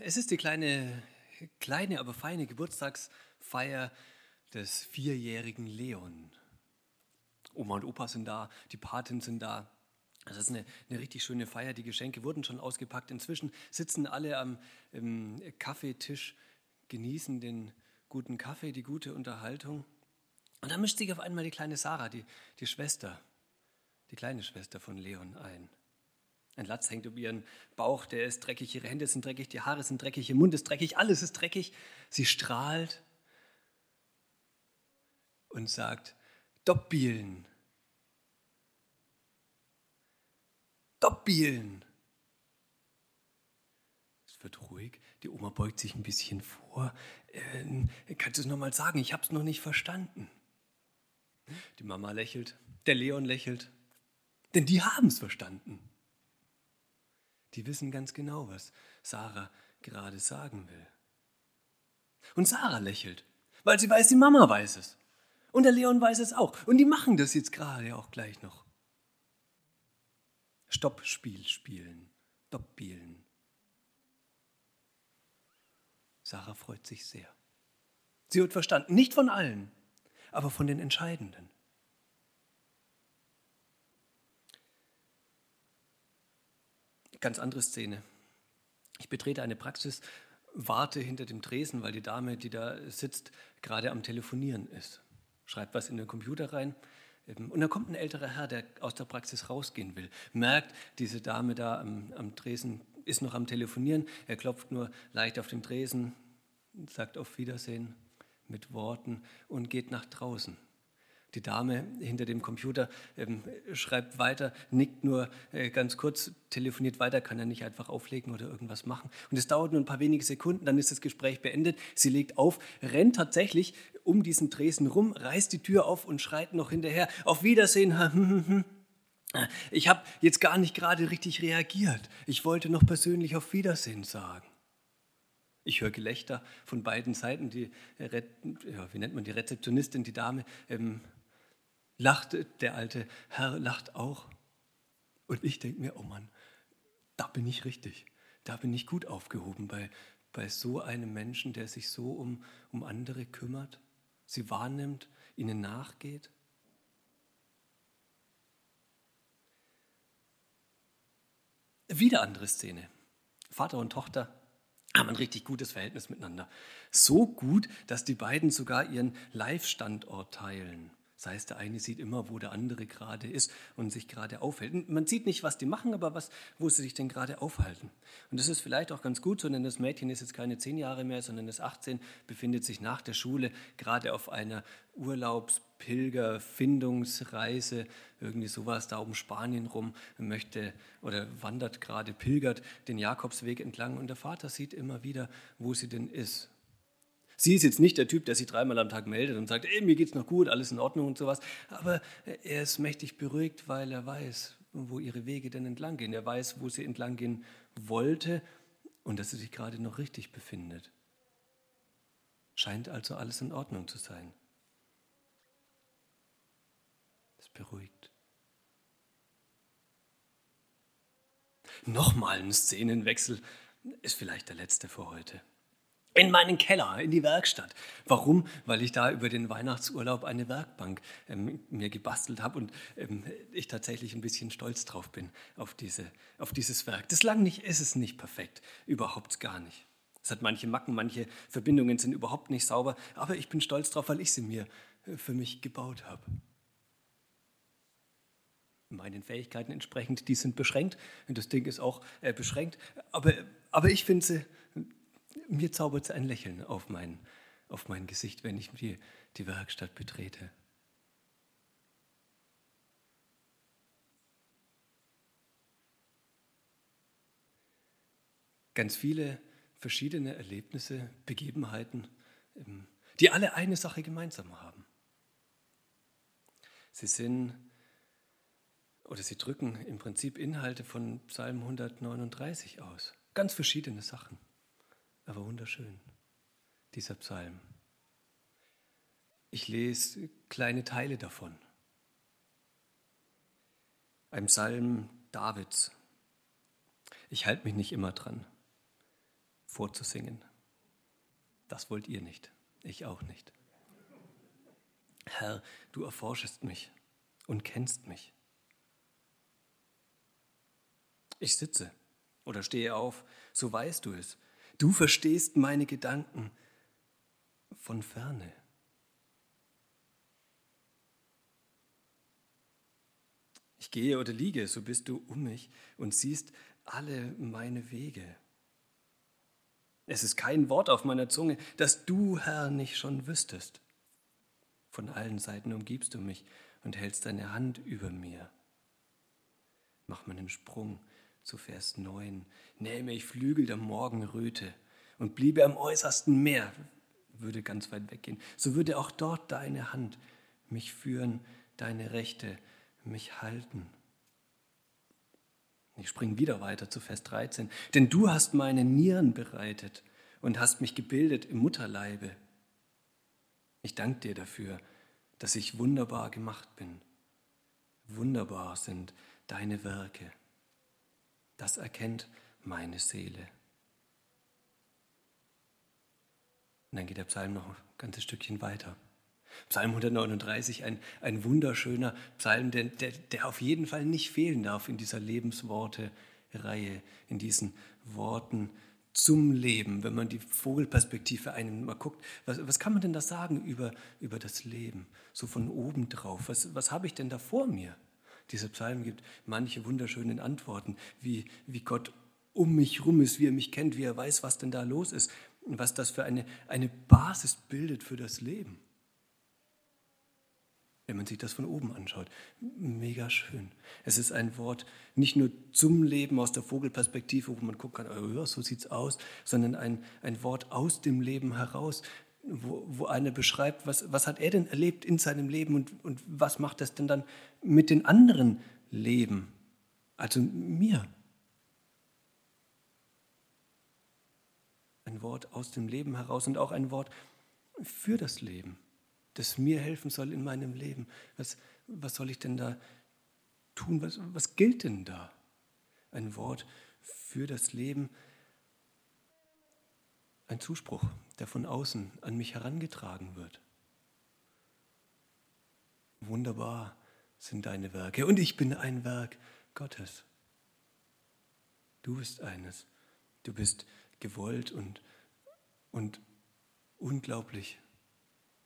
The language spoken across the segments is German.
Es ist die kleine, kleine, aber feine Geburtstagsfeier des vierjährigen Leon. Oma und Opa sind da, die Paten sind da. Das ist eine, eine richtig schöne Feier. Die Geschenke wurden schon ausgepackt. Inzwischen sitzen alle am Kaffeetisch, genießen den guten Kaffee, die gute Unterhaltung. Und da mischt sich auf einmal die kleine Sarah, die, die Schwester, die kleine Schwester von Leon ein. Ein Latz hängt um ihren Bauch, der ist dreckig, ihre Hände sind dreckig, die Haare sind dreckig, ihr Mund ist dreckig, alles ist dreckig. Sie strahlt und sagt, Doppbielen. Doppbielen. Es wird ruhig, die Oma beugt sich ein bisschen vor. Äh, kannst du es nochmal sagen? Ich habe es noch nicht verstanden. Die Mama lächelt, der Leon lächelt, denn die haben es verstanden. Die wissen ganz genau, was Sarah gerade sagen will. Und Sarah lächelt, weil sie weiß, die Mama weiß es. Und der Leon weiß es auch. Und die machen das jetzt gerade auch gleich noch. Stoppspiel spielen, Doppbielen. Sarah freut sich sehr. Sie wird verstanden, nicht von allen, aber von den Entscheidenden. Ganz andere Szene. Ich betrete eine Praxis, warte hinter dem Tresen, weil die Dame, die da sitzt, gerade am Telefonieren ist. Schreibt was in den Computer rein. Und dann kommt ein älterer Herr, der aus der Praxis rausgehen will, merkt, diese Dame da am, am Tresen ist noch am Telefonieren. Er klopft nur leicht auf den Tresen, sagt auf Wiedersehen mit Worten und geht nach draußen. Die Dame hinter dem Computer ähm, schreibt weiter, nickt nur äh, ganz kurz, telefoniert weiter, kann er nicht einfach auflegen oder irgendwas machen. Und es dauert nur ein paar wenige Sekunden, dann ist das Gespräch beendet. Sie legt auf, rennt tatsächlich um diesen Tresen rum, reißt die Tür auf und schreit noch hinterher, auf Wiedersehen. Ich habe jetzt gar nicht gerade richtig reagiert. Ich wollte noch persönlich auf Wiedersehen sagen. Ich höre Gelächter von beiden Seiten. Die, ja, wie nennt man die Rezeptionistin, die Dame, ähm, lacht, der alte Herr lacht auch. Und ich denke mir, oh Mann, da bin ich richtig. Da bin ich gut aufgehoben bei, bei so einem Menschen, der sich so um, um andere kümmert, sie wahrnimmt, ihnen nachgeht. Wieder andere Szene. Vater und Tochter haben ein richtig gutes Verhältnis miteinander. So gut, dass die beiden sogar ihren Live-Standort teilen. Das heißt, der eine sieht immer, wo der andere gerade ist und sich gerade aufhält. Man sieht nicht, was die machen, aber was, wo sie sich denn gerade aufhalten. Und das ist vielleicht auch ganz gut so, denn das Mädchen ist jetzt keine zehn Jahre mehr, sondern ist 18, befindet sich nach der Schule gerade auf einer Urlaubspilgerfindungsreise, irgendwie sowas da um Spanien rum, möchte oder wandert gerade, pilgert den Jakobsweg entlang und der Vater sieht immer wieder, wo sie denn ist Sie ist jetzt nicht der Typ, der sich dreimal am Tag meldet und sagt, ey, mir geht's noch gut, alles in Ordnung und sowas. Aber er ist mächtig beruhigt, weil er weiß, wo ihre Wege denn entlang gehen. Er weiß, wo sie entlang gehen wollte und dass sie sich gerade noch richtig befindet. Scheint also alles in Ordnung zu sein. Das beruhigt. Nochmal ein Szenenwechsel ist vielleicht der letzte für heute in meinen Keller, in die Werkstatt. Warum? Weil ich da über den Weihnachtsurlaub eine Werkbank ähm, mir gebastelt habe und ähm, ich tatsächlich ein bisschen stolz drauf bin auf, diese, auf dieses Werk. Das lang nicht ist es nicht perfekt, überhaupt gar nicht. Es hat manche Macken, manche Verbindungen sind überhaupt nicht sauber, aber ich bin stolz drauf, weil ich sie mir äh, für mich gebaut habe. Meinen Fähigkeiten entsprechend, die sind beschränkt und das Ding ist auch äh, beschränkt, aber, aber ich finde sie mir zaubert es ein Lächeln auf mein, auf mein Gesicht, wenn ich die, die Werkstatt betrete. Ganz viele verschiedene Erlebnisse, Begebenheiten, ähm, die alle eine Sache gemeinsam haben. Sie sind oder sie drücken im Prinzip Inhalte von Psalm 139 aus. Ganz verschiedene Sachen aber wunderschön, dieser Psalm. Ich lese kleine Teile davon. Ein Psalm Davids. Ich halte mich nicht immer dran. vorzusingen. Das wollt ihr nicht, ich auch nicht. Herr, du erforschest mich und kennst mich. Ich sitze oder stehe auf, so weißt du es. Du verstehst meine Gedanken von ferne. Ich gehe oder liege, so bist du um mich und siehst alle meine Wege. Es ist kein Wort auf meiner Zunge, das du, Herr, nicht schon wüsstest. Von allen Seiten umgibst du mich und hältst deine Hand über mir. Mach meinen Sprung zu Vers 9. Nähme ich Flügel der Morgenröte und bliebe am äußersten Meer, würde ganz weit weggehen, so würde auch dort deine Hand mich führen, deine Rechte mich halten. Ich springe wieder weiter zu Vers 13. Denn du hast meine Nieren bereitet und hast mich gebildet im Mutterleibe. Ich danke dir dafür, dass ich wunderbar gemacht bin. Wunderbar sind deine Werke. Das erkennt meine Seele. Und dann geht der Psalm noch ein ganzes Stückchen weiter. Psalm 139, ein, ein wunderschöner Psalm, der, der, der auf jeden Fall nicht fehlen darf in dieser Lebensworte-Reihe, in diesen Worten zum Leben, wenn man die Vogelperspektive einnimmt, mal guckt, was, was kann man denn da sagen über, über das Leben, so von oben drauf? Was, was habe ich denn da vor mir? Dieser Psalm gibt manche wunderschönen Antworten, wie, wie Gott um mich rum ist, wie er mich kennt, wie er weiß, was denn da los ist, was das für eine, eine Basis bildet für das Leben wenn man sich das von oben anschaut. Mega schön. Es ist ein Wort nicht nur zum Leben aus der Vogelperspektive, wo man gucken kann, oh ja, so sieht es aus, sondern ein, ein Wort aus dem Leben heraus, wo, wo einer beschreibt, was, was hat er denn erlebt in seinem Leben und, und was macht das denn dann mit den anderen Leben, also mir. Ein Wort aus dem Leben heraus und auch ein Wort für das Leben das mir helfen soll in meinem Leben. Was, was soll ich denn da tun? Was, was gilt denn da? Ein Wort für das Leben, ein Zuspruch, der von außen an mich herangetragen wird. Wunderbar sind deine Werke und ich bin ein Werk Gottes. Du bist eines. Du bist gewollt und, und unglaublich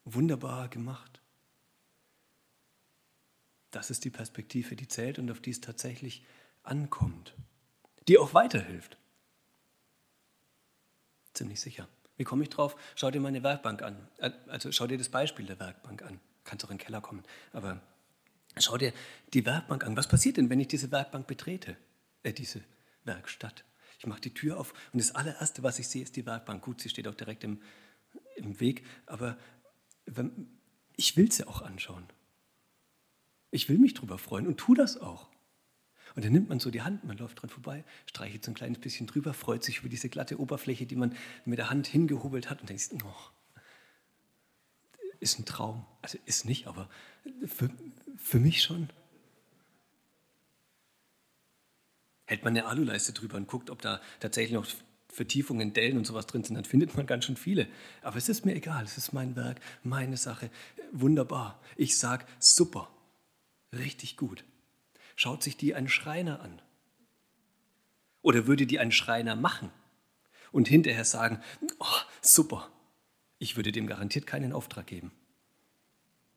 wunderbar gemacht. Das ist die Perspektive, die zählt und auf die es tatsächlich ankommt, die auch weiterhilft. Ziemlich sicher. Wie komme ich drauf? Schau dir meine Werkbank an. Äh, also schau dir das Beispiel der Werkbank an. Kannst auch in den Keller kommen. Aber schau dir die Werkbank an. Was passiert denn, wenn ich diese Werkbank betrete? Äh, diese Werkstatt. Ich mache die Tür auf und das allererste, was ich sehe, ist die Werkbank. Gut, sie steht auch direkt im, im Weg, aber ich will ja auch anschauen. Ich will mich drüber freuen und tu das auch. Und dann nimmt man so die Hand, man läuft dran vorbei, streichelt so ein kleines bisschen drüber, freut sich über diese glatte Oberfläche, die man mit der Hand hingehobelt hat und denkt, oh, ist ein Traum. Also ist nicht, aber für, für mich schon. Hält man eine Aluleiste drüber und guckt, ob da tatsächlich noch Vertiefungen, Dellen und sowas drin sind, dann findet man ganz schön viele. Aber es ist mir egal, es ist mein Werk, meine Sache. Wunderbar. Ich sage super, richtig gut. Schaut sich die ein Schreiner an? Oder würde die ein Schreiner machen und hinterher sagen, oh, super, ich würde dem garantiert keinen Auftrag geben.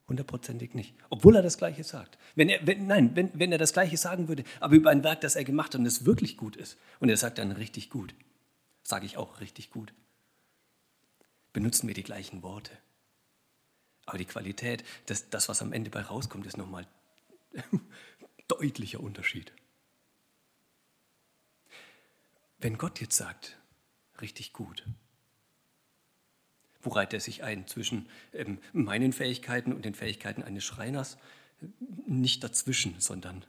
Hundertprozentig nicht. Obwohl er das Gleiche sagt. Wenn er, wenn, nein, wenn, wenn er das Gleiche sagen würde, aber über ein Werk, das er gemacht hat und es wirklich gut ist, und er sagt dann richtig gut, Sage ich auch richtig gut. Benutzen wir die gleichen Worte. Aber die Qualität, das, das was am Ende bei rauskommt, ist nochmal deutlicher Unterschied. Wenn Gott jetzt sagt, richtig gut, wo reiht er sich ein? Zwischen ähm, meinen Fähigkeiten und den Fähigkeiten eines Schreiners? Nicht dazwischen, sondern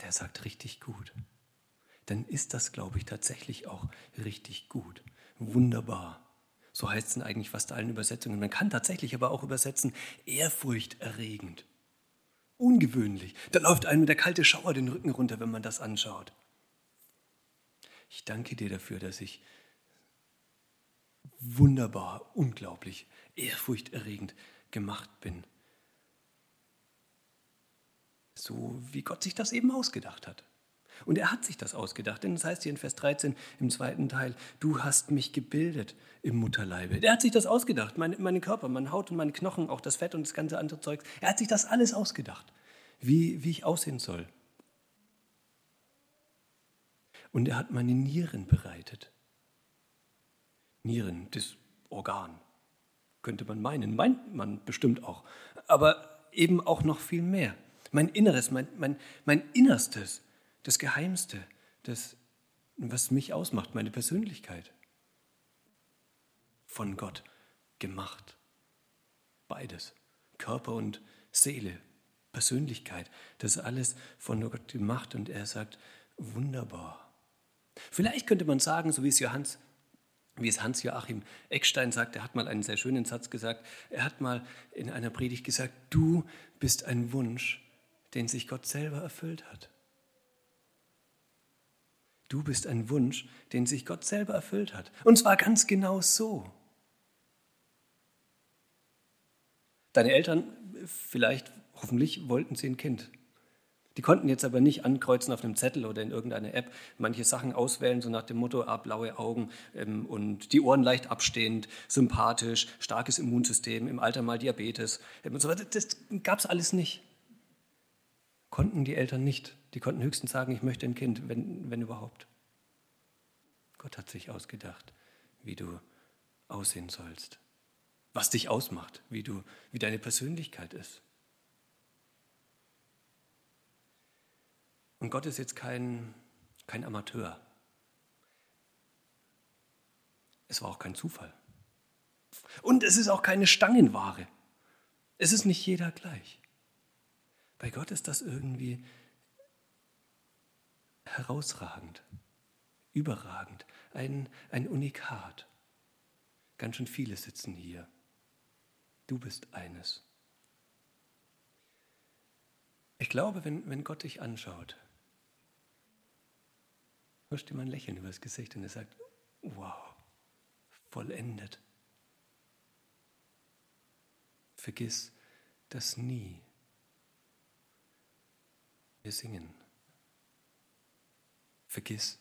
der sagt richtig gut. Dann ist das, glaube ich, tatsächlich auch richtig gut. Wunderbar. So heißt es in eigentlich fast allen Übersetzungen. Man kann tatsächlich aber auch übersetzen, ehrfurchterregend. ungewöhnlich. Da läuft einem der kalte Schauer den Rücken runter, wenn man das anschaut. Ich danke dir dafür, dass ich wunderbar, unglaublich, ehrfurchterregend gemacht bin. So wie Gott sich das eben ausgedacht hat. Und er hat sich das ausgedacht, denn es das heißt hier in Vers 13 im zweiten Teil, du hast mich gebildet im Mutterleibe. Er hat sich das ausgedacht, mein, meinen Körper, meine Haut und meine Knochen, auch das Fett und das ganze andere Zeug. Er hat sich das alles ausgedacht, wie, wie ich aussehen soll. Und er hat meine Nieren bereitet. Nieren, das Organ, könnte man meinen, meint man bestimmt auch, aber eben auch noch viel mehr. Mein Inneres, mein, mein, mein Innerstes, das Geheimste, das, was mich ausmacht, meine Persönlichkeit. Von Gott gemacht. Beides, Körper und Seele, Persönlichkeit, das alles von Gott gemacht und er sagt, wunderbar. Vielleicht könnte man sagen, so wie es Johannes wie es Hans-Joachim Eckstein sagt, er hat mal einen sehr schönen Satz gesagt, er hat mal in einer Predigt gesagt, du bist ein Wunsch, den sich Gott selber erfüllt hat. Du bist ein Wunsch, den sich Gott selber erfüllt hat. Und zwar ganz genau so. Deine Eltern, vielleicht, hoffentlich, wollten sie ein Kind. Die konnten jetzt aber nicht ankreuzen auf einem Zettel oder in irgendeiner App manche Sachen auswählen, so nach dem Motto, ah, blaue Augen ähm, und die Ohren leicht abstehend, sympathisch, starkes Immunsystem, im Alter mal Diabetes ähm, und so weiter. Das gab es alles nicht. Konnten die Eltern nicht. Die konnten höchstens sagen, ich möchte ein Kind, wenn, wenn überhaupt. Gott hat sich ausgedacht, wie du aussehen sollst, was dich ausmacht, wie, du, wie deine Persönlichkeit ist. Und Gott ist jetzt kein, kein Amateur. Es war auch kein Zufall. Und es ist auch keine Stangenware. Es ist nicht jeder gleich. Bei Gott ist das irgendwie herausragend, überragend, ein, ein Unikat. Ganz schön viele sitzen hier. Du bist eines. Ich glaube, wenn, wenn Gott dich anschaut, hörst du ihm ein Lächeln übers Gesicht und er sagt, wow, vollendet. Vergiss das nie. Wir singen. Vergiss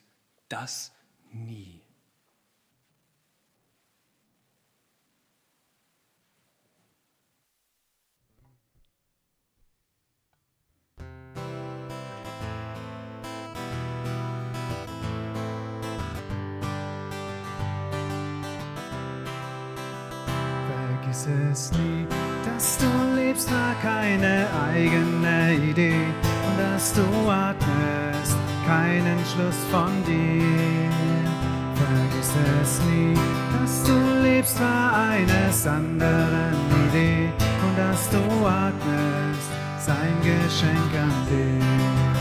das nie. Vergiss es nie, dass du lebst, war keine eigene Idee und dass du atmest, keinen Schluss von dir. Vergiss es nie, dass du lebst, war eines anderen Idee und dass du atmest, sein Geschenk an dich.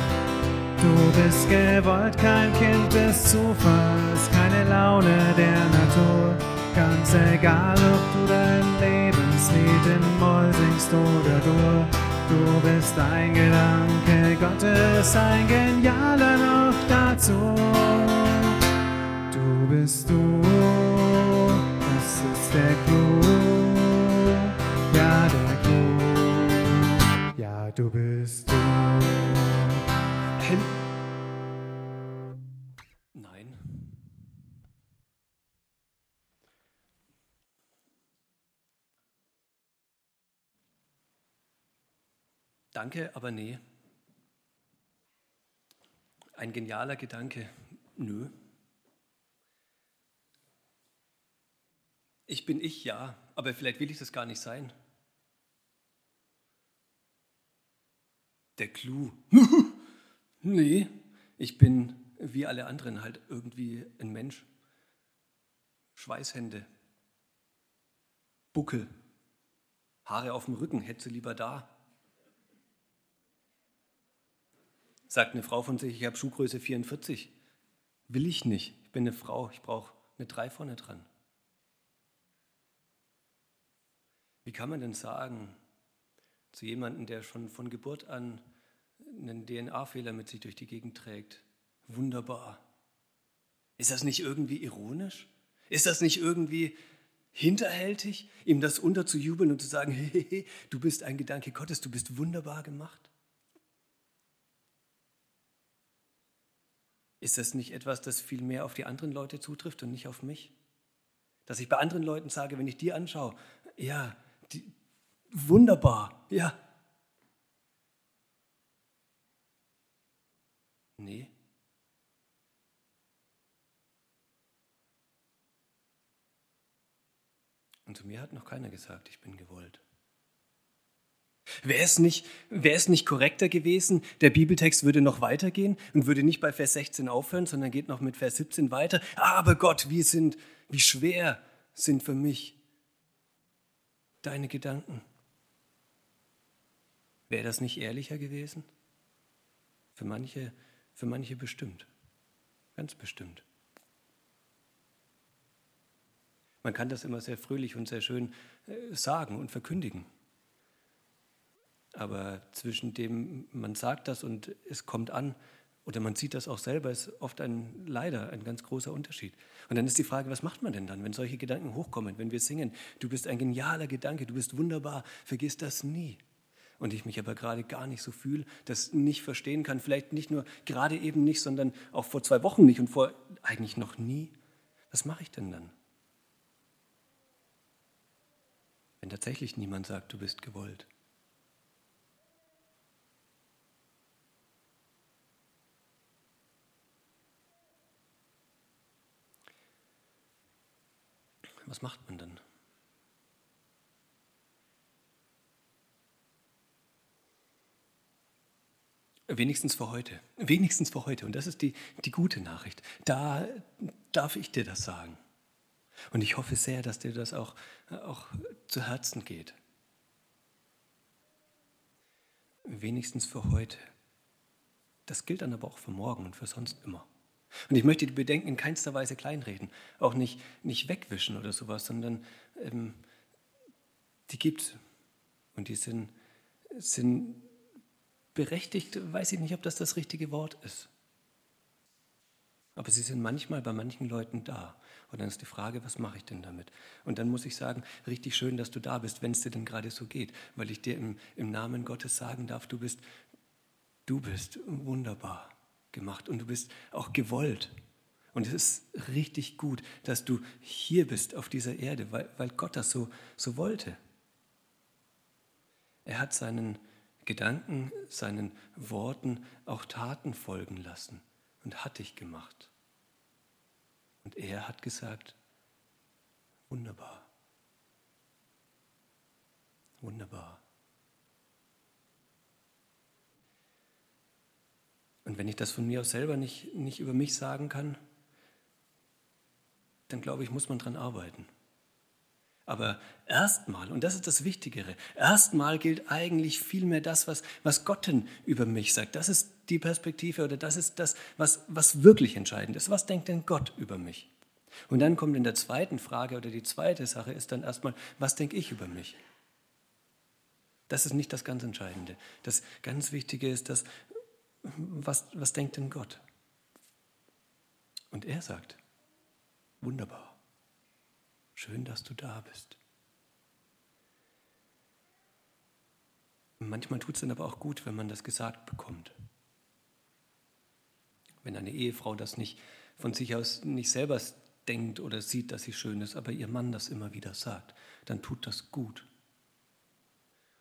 Du bist gewollt, kein Kind des Zufalls, keine Laune der Natur. Ganz egal, ob du dein Lebenslied in Moll singst oder Dur. Du bist ein Gedanke Gottes, ein genialer noch dazu. Du bist du, das ist der Clou. Ja, der Clou. Ja, du bist Danke, aber nee. Ein genialer Gedanke, nö. Ich bin ich, ja, aber vielleicht will ich das gar nicht sein. Der Clou. nee, ich bin wie alle anderen halt irgendwie ein Mensch. Schweißhände, Buckel, Haare auf dem Rücken, hätte sie lieber da. Sagt eine Frau von sich, ich habe Schuhgröße 44. Will ich nicht. Ich bin eine Frau, ich brauche eine 3 vorne dran. Wie kann man denn sagen, zu jemandem, der schon von Geburt an einen DNA-Fehler mit sich durch die Gegend trägt. Wunderbar. Ist das nicht irgendwie ironisch? Ist das nicht irgendwie hinterhältig, ihm das unterzujubeln und zu sagen, hey, du bist ein Gedanke Gottes, du bist wunderbar gemacht? Ist das nicht etwas, das viel mehr auf die anderen Leute zutrifft und nicht auf mich? Dass ich bei anderen Leuten sage, wenn ich die anschaue, ja, die, wunderbar, ja. Nee. Und zu mir hat noch keiner gesagt, ich bin gewollt. Wäre es, nicht, wäre es nicht korrekter gewesen, der Bibeltext würde noch weitergehen und würde nicht bei Vers 16 aufhören, sondern geht noch mit Vers 17 weiter. Aber Gott, wie, sind, wie schwer sind für mich deine Gedanken. Wäre das nicht ehrlicher gewesen? Für manche, für manche bestimmt. Ganz bestimmt. Man kann das immer sehr fröhlich und sehr schön äh, sagen und verkündigen. Aber zwischen dem, man sagt das und es kommt an, oder man sieht das auch selber, ist oft ein leider ein ganz großer Unterschied. Und dann ist die Frage, was macht man denn dann, wenn solche Gedanken hochkommen, wenn wir singen, du bist ein genialer Gedanke, du bist wunderbar, vergiss das nie. Und ich mich aber gerade gar nicht so fühle, das nicht verstehen kann, vielleicht nicht nur gerade eben nicht, sondern auch vor zwei Wochen nicht und vor eigentlich noch nie. Was mache ich denn dann? Wenn tatsächlich niemand sagt, du bist gewollt. Was macht man dann? Wenigstens für heute. Wenigstens für heute. Und das ist die, die gute Nachricht. Da darf ich dir das sagen. Und ich hoffe sehr, dass dir das auch, auch zu Herzen geht. Wenigstens für heute. Das gilt dann aber auch für morgen und für sonst immer. Und ich möchte die Bedenken in keinster Weise kleinreden, auch nicht, nicht wegwischen oder sowas, sondern ähm, die gibt es. Und die sind, sind berechtigt, weiß ich nicht, ob das das richtige Wort ist. Aber sie sind manchmal bei manchen Leuten da. Und dann ist die Frage, was mache ich denn damit? Und dann muss ich sagen, richtig schön, dass du da bist, wenn es dir denn gerade so geht, weil ich dir im, im Namen Gottes sagen darf, du bist, du bist wunderbar gemacht und du bist auch gewollt. Und es ist richtig gut, dass du hier bist auf dieser Erde, weil, weil Gott das so, so wollte. Er hat seinen Gedanken, seinen Worten auch Taten folgen lassen und hat dich gemacht. Und er hat gesagt, wunderbar, wunderbar. Und wenn ich das von mir aus selber nicht, nicht über mich sagen kann, dann glaube ich, muss man dran arbeiten. Aber erstmal, und das ist das Wichtigere, erstmal gilt eigentlich vielmehr das, was, was Gott denn über mich sagt. Das ist die Perspektive oder das ist das, was, was wirklich entscheidend ist. Was denkt denn Gott über mich? Und dann kommt in der zweiten Frage oder die zweite Sache ist dann erstmal, was denke ich über mich? Das ist nicht das ganz Entscheidende. Das ganz Wichtige ist, dass was, was denkt denn Gott? Und er sagt, wunderbar, schön, dass du da bist. Manchmal tut es dann aber auch gut, wenn man das gesagt bekommt. Wenn eine Ehefrau das nicht von sich aus nicht selber denkt oder sieht, dass sie schön ist, aber ihr Mann das immer wieder sagt, dann tut das gut.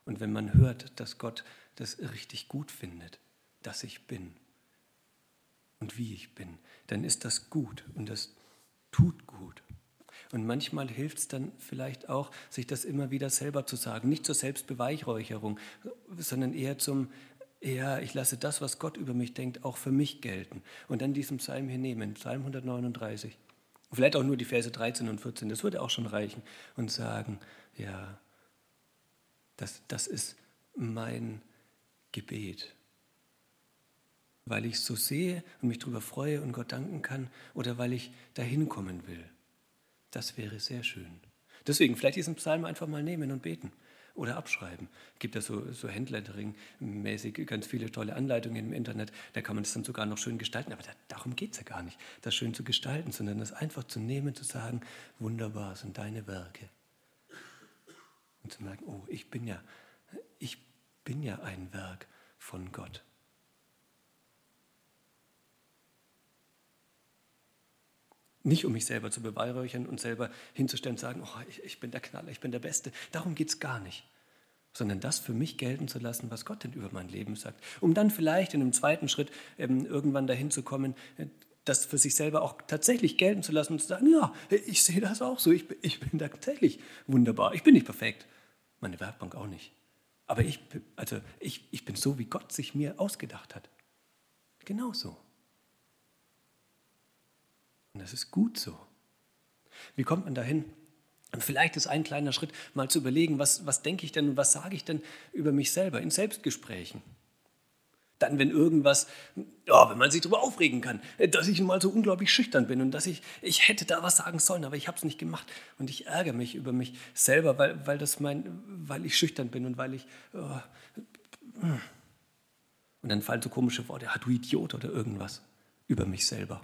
Und wenn man hört, dass Gott das richtig gut findet, dass ich bin und wie ich bin, dann ist das gut und das tut gut. Und manchmal hilft es dann vielleicht auch, sich das immer wieder selber zu sagen. Nicht zur Selbstbeweihräucherung, sondern eher zum, eher, ich lasse das, was Gott über mich denkt, auch für mich gelten. Und dann diesen Psalm hier nehmen, Psalm 139. Vielleicht auch nur die Verse 13 und 14, das würde auch schon reichen. Und sagen, ja, das, das ist mein Gebet weil ich es so sehe und mich darüber freue und Gott danken kann oder weil ich dahin kommen will. Das wäre sehr schön. Deswegen vielleicht diesen Psalm einfach mal nehmen und beten oder abschreiben. Es gibt ja so, so Handlettering-mäßig ganz viele tolle Anleitungen im Internet. Da kann man es dann sogar noch schön gestalten. Aber da, darum geht es ja gar nicht, das schön zu gestalten, sondern das einfach zu nehmen, zu sagen, wunderbar sind deine Werke. Und zu merken, oh, ich bin ja, ich bin ja ein Werk von Gott. Nicht um mich selber zu beweihräuchern und selber hinzustellen und sagen, oh, ich, ich bin der Knaller, ich bin der Beste. Darum geht es gar nicht. Sondern das für mich gelten zu lassen, was Gott denn über mein Leben sagt. Um dann vielleicht in einem zweiten Schritt ähm, irgendwann dahin zu kommen, äh, das für sich selber auch tatsächlich gelten zu lassen und zu sagen, ja, ich sehe das auch so, ich, ich bin tatsächlich wunderbar. Ich bin nicht perfekt, meine Werkbank auch nicht. Aber ich, also ich, ich bin so, wie Gott sich mir ausgedacht hat. Genauso. Und das ist gut so. Wie kommt man dahin? Vielleicht ist ein kleiner Schritt, mal zu überlegen, was, was denke ich denn und was sage ich denn über mich selber in Selbstgesprächen. Dann, wenn irgendwas, ja, wenn man sich darüber aufregen kann, dass ich mal so unglaublich schüchtern bin und dass ich, ich hätte da was sagen sollen, aber ich habe es nicht gemacht. Und ich ärgere mich über mich selber, weil, weil, das mein, weil ich schüchtern bin und weil ich. Oh, und dann fallen so komische Worte, ah, du Idiot oder irgendwas über mich selber.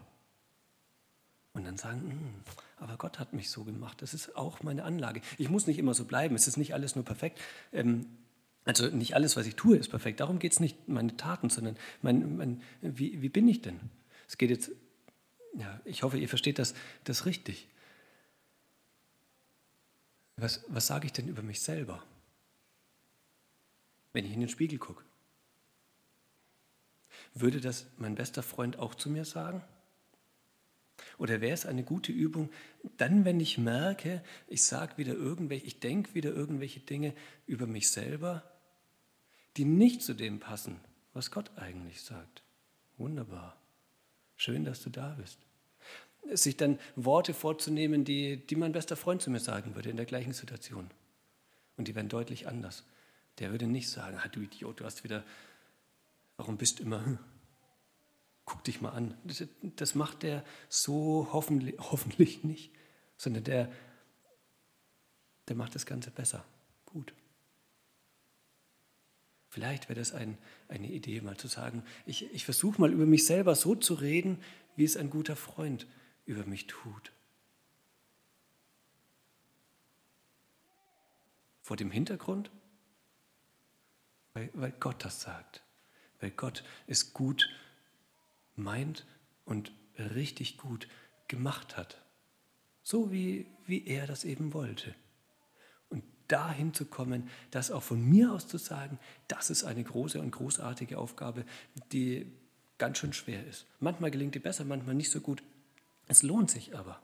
Und dann sagen, hm, aber Gott hat mich so gemacht. Das ist auch meine Anlage. Ich muss nicht immer so bleiben. Es ist nicht alles nur perfekt. Ähm, also nicht alles, was ich tue, ist perfekt. Darum geht es nicht meine Taten, sondern mein, mein, wie, wie bin ich denn? Es geht jetzt, ja, ich hoffe, ihr versteht das, das richtig. Was, was sage ich denn über mich selber, wenn ich in den Spiegel gucke? Würde das mein bester Freund auch zu mir sagen? Oder wäre es eine gute Übung, dann, wenn ich merke, ich sage wieder irgendwelche, ich denke wieder irgendwelche Dinge über mich selber, die nicht zu dem passen, was Gott eigentlich sagt. Wunderbar. Schön, dass du da bist. Sich dann Worte vorzunehmen, die, die mein bester Freund zu mir sagen würde in der gleichen Situation. Und die wären deutlich anders. Der würde nicht sagen, ah, du Idiot, du hast wieder, warum bist du immer, hm? Guck dich mal an. Das, macht der so hoffentlich, hoffentlich nicht, sondern der, der macht das Ganze besser. Gut. Vielleicht wäre das ein, eine Idee, mal zu sagen, ich, ich versuche mal über mich selber so zu reden, wie es ein guter Freund über mich tut. Vor dem Hintergrund, weil, weil Gott das sagt, weil Gott es gut meint und richtig gut gemacht hat. So wie, wie er das eben wollte. Und dahin zu kommen, das auch von mir aus zu sagen, das ist eine große und großartige Aufgabe, die ganz schön schwer ist. Manchmal gelingt die besser, manchmal nicht so gut. Es lohnt sich aber,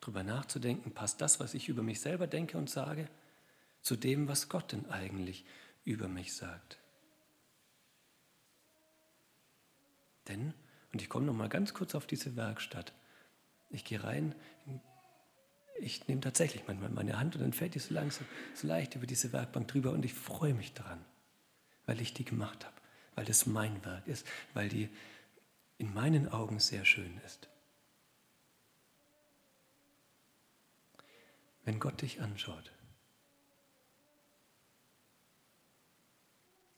darüber nachzudenken, passt das, was ich über mich selber denke und sage, zu dem, was Gott denn eigentlich über mich sagt. Denn und ich komme noch mal ganz kurz auf diese Werkstatt. Ich gehe rein, ich nehme tatsächlich manchmal meine Hand und dann fällt die so langsam, so leicht über diese Werkbank drüber und ich freue mich daran, weil ich die gemacht habe, weil das mein Werk ist, weil die in meinen Augen sehr schön ist. Wenn Gott dich anschaut,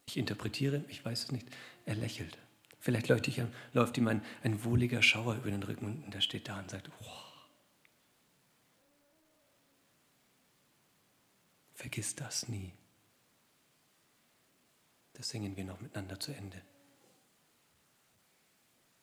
ich interpretiere, ich weiß es nicht, er lächelt. Vielleicht läuft, ich, läuft ihm ein, ein wohliger Schauer über den Rücken und er steht da und sagt, oh, vergiss das nie. Das singen wir noch miteinander zu Ende.